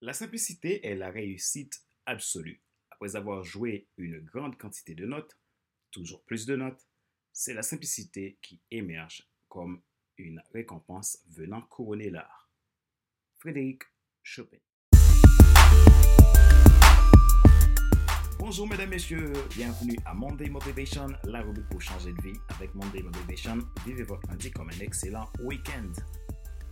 La simplicité est la réussite absolue. Après avoir joué une grande quantité de notes, toujours plus de notes, c'est la simplicité qui émerge comme une récompense venant couronner l'art. Frédéric Chopin. Bonjour mesdames, messieurs, bienvenue à Monday Motivation, la rubrique pour changer de vie. Avec Monday Motivation, vivez votre lundi comme un excellent week-end.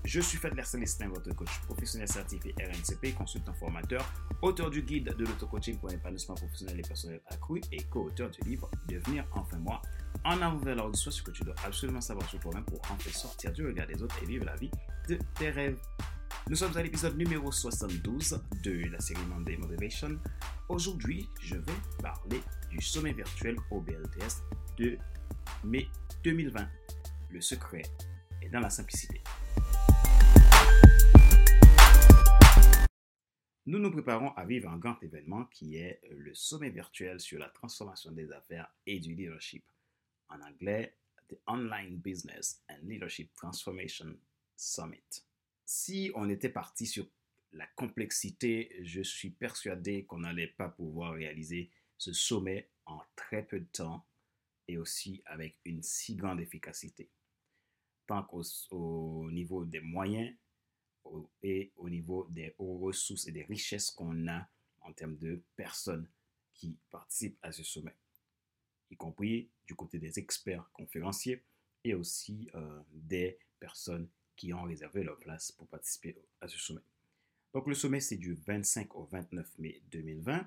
Je suis Fadler Célestin, votre coach professionnel certifié RNCP, consultant formateur, auteur du guide de l'auto-coaching pour l'épanouissement professionnel et personnel accru et co-auteur du livre Devenir enfin moi. En avant vers l'ordre de soi, ce que tu dois absolument savoir sur toi-même pour enfin sortir du regard des autres et vivre la vie de tes rêves. Nous sommes à l'épisode numéro 72 de la série Monday Motivation. Aujourd'hui, je vais parler du sommet virtuel au BLTS de mai 2020. Le secret est dans la simplicité. Nous nous préparons à vivre un grand événement qui est le sommet virtuel sur la transformation des affaires et du leadership. En anglais, The Online Business and Leadership Transformation Summit si on était parti sur la complexité, je suis persuadé qu'on n'allait pas pouvoir réaliser ce sommet en très peu de temps et aussi avec une si grande efficacité, tant qu'au niveau des moyens et au niveau des ressources et des richesses qu'on a en termes de personnes qui participent à ce sommet, y compris du côté des experts conférenciers et aussi euh, des personnes qui ont réservé leur place pour participer à ce sommet. Donc le sommet, c'est du 25 au 29 mai 2020,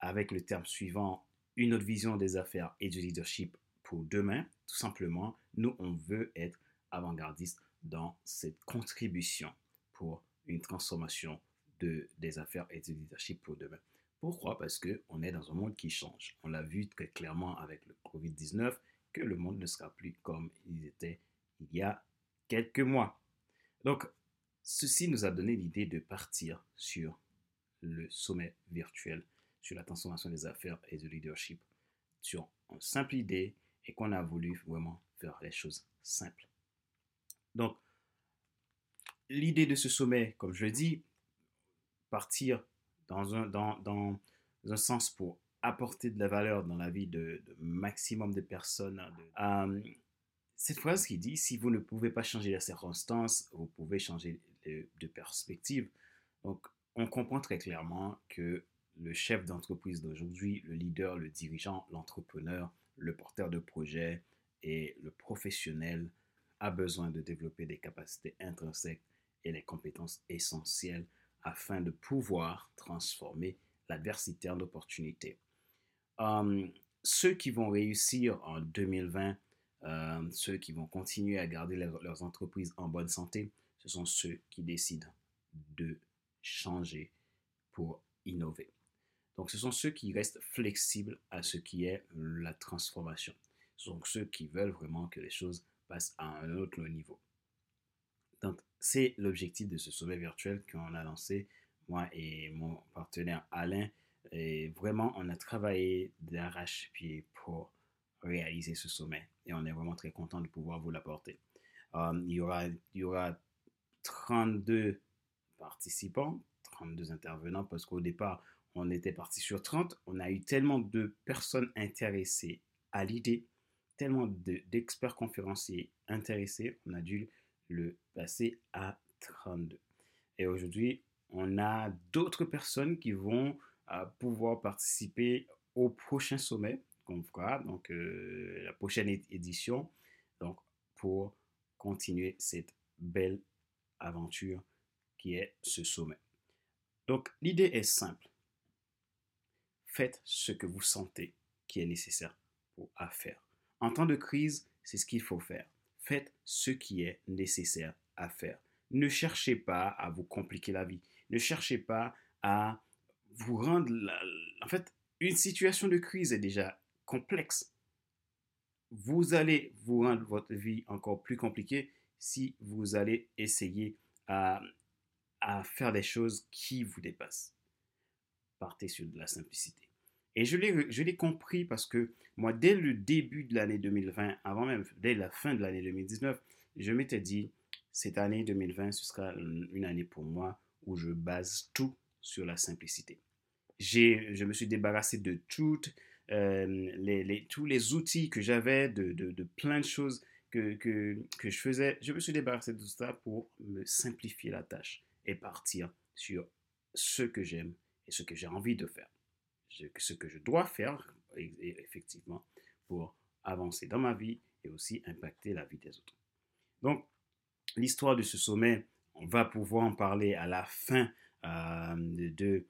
avec le terme suivant, une autre vision des affaires et du leadership pour demain. Tout simplement, nous, on veut être avant-gardiste dans cette contribution pour une transformation de, des affaires et du leadership pour demain. Pourquoi? Parce qu'on est dans un monde qui change. On l'a vu très clairement avec le Covid-19 que le monde ne sera plus comme il était il y a quelques mois. Donc, ceci nous a donné l'idée de partir sur le sommet virtuel sur la transformation des affaires et du leadership, sur une simple idée et qu'on a voulu vraiment faire les choses simples. Donc, l'idée de ce sommet, comme je le dis, partir dans un, dans, dans un sens pour apporter de la valeur dans la vie de, maximum de personnes, de, euh, cette phrase qui dit, si vous ne pouvez pas changer la circonstance, vous pouvez changer de, perspective. Donc, on comprend très clairement que le chef d'entreprise d'aujourd'hui, le leader, le dirigeant, l'entrepreneur, le porteur de projet et le professionnel a besoin de développer des capacités intrinsèques et les compétences essentielles afin de pouvoir transformer l'adversité en opportunité. Hum, ceux qui vont réussir en 2020 euh, ceux qui vont continuer à garder leurs entreprises en bonne santé, ce sont ceux qui décident de changer pour innover. Donc, ce sont ceux qui restent flexibles à ce qui est la transformation. Ce sont ceux qui veulent vraiment que les choses passent à un autre niveau. Donc, c'est l'objectif de ce sommet virtuel qu'on a lancé, moi et mon partenaire Alain. Et vraiment, on a travaillé d'arrache-pied pour réaliser ce sommet. Et on est vraiment très content de pouvoir vous l'apporter. Euh, il, y aura, il y aura 32 participants, 32 intervenants, parce qu'au départ, on était parti sur 30. On a eu tellement de personnes intéressées à l'idée, tellement d'experts conférenciers intéressés, on a dû le passer à 32. Et aujourd'hui, on a d'autres personnes qui vont euh, pouvoir participer au prochain sommet qu'on fera, donc euh, la prochaine édition, donc pour continuer cette belle aventure qui est ce sommet. Donc l'idée est simple. Faites ce que vous sentez qui est nécessaire à faire. En temps de crise, c'est ce qu'il faut faire. Faites ce qui est nécessaire à faire. Ne cherchez pas à vous compliquer la vie. Ne cherchez pas à vous rendre... En fait, une situation de crise est déjà complexe. Vous allez vous rendre votre vie encore plus compliquée si vous allez essayer à, à faire des choses qui vous dépassent. Partez sur de la simplicité. Et je l'ai compris parce que moi, dès le début de l'année 2020, avant même, dès la fin de l'année 2019, je m'étais dit, cette année 2020, ce sera une année pour moi où je base tout sur la simplicité. je me suis débarrassé de euh, les, tous les outils que j'avais, de, de, plein de choses que, que, que, je faisais. Je me suis débarrassé de tout ça pour me simplifier la tâche et partir sur ce que j'aime et ce que j'ai envie de faire. Ce que je dois faire, effectivement, pour avancer dans ma vie et aussi impacter la vie des autres. Donc, l'histoire de ce sommet, on va pouvoir en parler à la fin euh, de,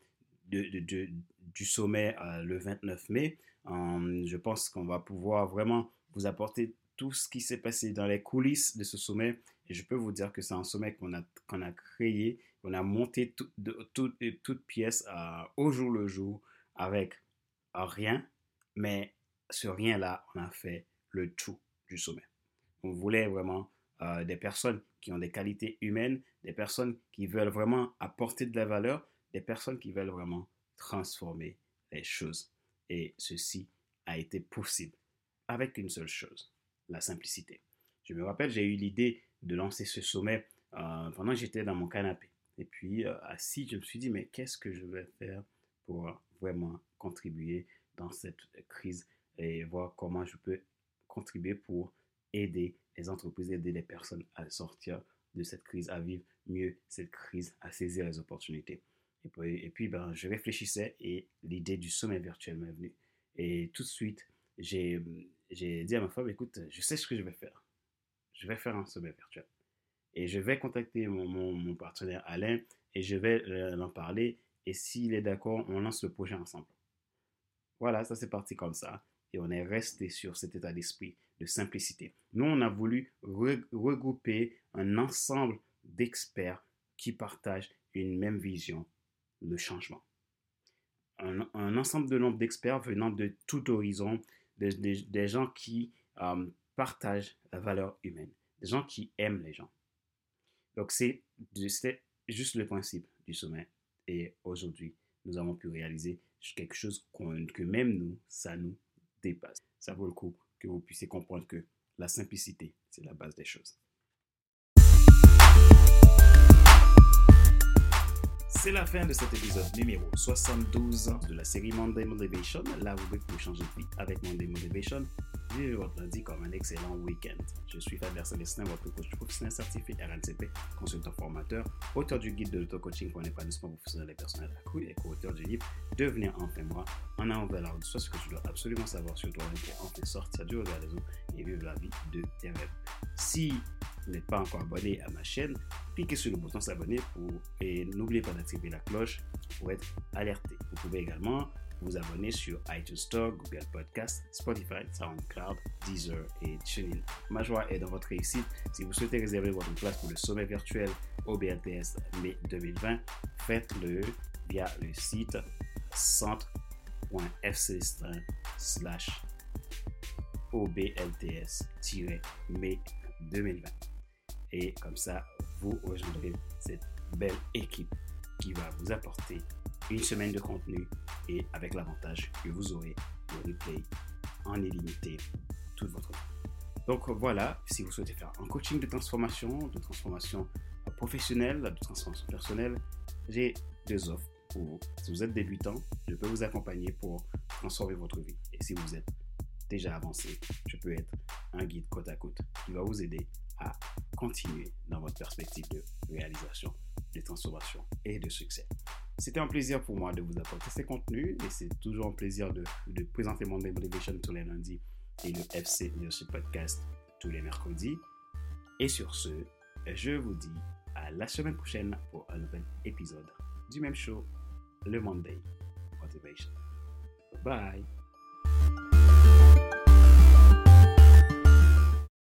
du sommet euh, le 29 mai. Euh, je pense qu'on va pouvoir vraiment vous apporter tout ce qui s'est passé dans les coulisses de ce sommet. Et je peux vous dire que c'est un sommet qu'on a, qu'on a créé, qu'on a monté tout, de, toute, toute pièce au jour le jour avec rien. Mais ce rien-là, on a fait le tout du sommet. On voulait vraiment euh, des personnes qui ont des qualités humaines, des personnes qui veulent vraiment apporter de la valeur, des personnes qui veulent vraiment transformer les choses. Et ceci a été possible avec une seule chose, la simplicité. Je me rappelle, j'ai eu l'idée de lancer ce sommet euh, pendant que j'étais dans mon canapé. Et puis, euh, assis, je me suis dit, mais qu'est-ce que je vais faire pour vraiment contribuer dans cette crise et voir comment je peux contribuer pour aider les entreprises, aider les personnes à sortir de cette crise, à vivre mieux cette crise, à saisir les opportunités. Et puis, et puis ben, je réfléchissais et l'idée du sommet virtuel m'est venue. Et tout de suite, j'ai dit à ma femme, écoute, je sais ce que je vais faire. Je vais faire un sommet virtuel. Et je vais contacter mon, mon, partenaire Alain et je vais l'en parler. Et s'il est d'accord, on lance le projet ensemble. Voilà, ça c'est parti comme ça. Et on est resté sur cet état d'esprit de simplicité. Nous, on a voulu regrouper un ensemble d'experts qui partagent une même vision, le changement. Un, ensemble de nombre d'experts venant de tout horizon, des, gens qui euh, partagent la valeur humaine, des gens qui aiment les gens. Donc, c'est juste le principe du sommet. Et aujourd'hui, nous avons pu réaliser quelque chose que même nous, ça nous dépasse. Ça vaut le coup que vous puissiez comprendre que la simplicité, c'est la base des choses. C'est la fin de cet épisode numéro 72 de la série Monday Motivation, la rubrique pour changer de vie avec Monday Motivation. Vivez votre lundi comme un excellent week-end. Je suis Fabien Célestin, votre coach professionnel certifié RNCP, consultant formateur, auteur du guide de l'auto-coaching pour un épanouissement professionnel et personnel accru et co-auteur du livre Devenir enfin moi, en avant vers la soit ce que tu dois absolument savoir sur toi-même pour enfin sortir du regard des autres et vivre la vie de tes rêves. Si vous n'êtes pas encore abonné à ma chaîne, cliquez sur le bouton s'abonner pour, et n'oubliez pas d'activer la cloche pour être alerté. Vous pouvez également vous abonner sur iTunes Store, Google Podcast, Spotify, SoundCloud, Deezer et TuneIn. Ma joie est dans votre réussite. Si vous souhaitez réserver votre place pour le sommet virtuel OBLTS mai 2020, faites-le via le site centre.fc slash OBLTS-mai 2020. Et comme ça, vous rejoindrez cette belle équipe qui va vous apporter une semaine de contenu et avec l'avantage que vous aurez le replay en illimité toute votre vie. Donc voilà, si vous souhaitez faire un coaching de transformation, de transformation professionnelle, de transformation personnelle, j'ai deux offres pour vous. Si vous êtes débutant, je peux vous accompagner pour transformer votre vie. Et si vous êtes déjà avancé, je peux être un guide côte à côte qui va vous aider à continuer dans votre perspective de réalisation, de transformation et de succès. C'était un plaisir pour moi de vous apporter ces contenus et c'est toujours un plaisir de, présenter mon Motivation tous les lundis et le FC Leadership Podcast tous les mercredis. Et sur ce, je vous dis à la semaine prochaine pour un nouvel épisode du même show, le Monday Motivation. Bye!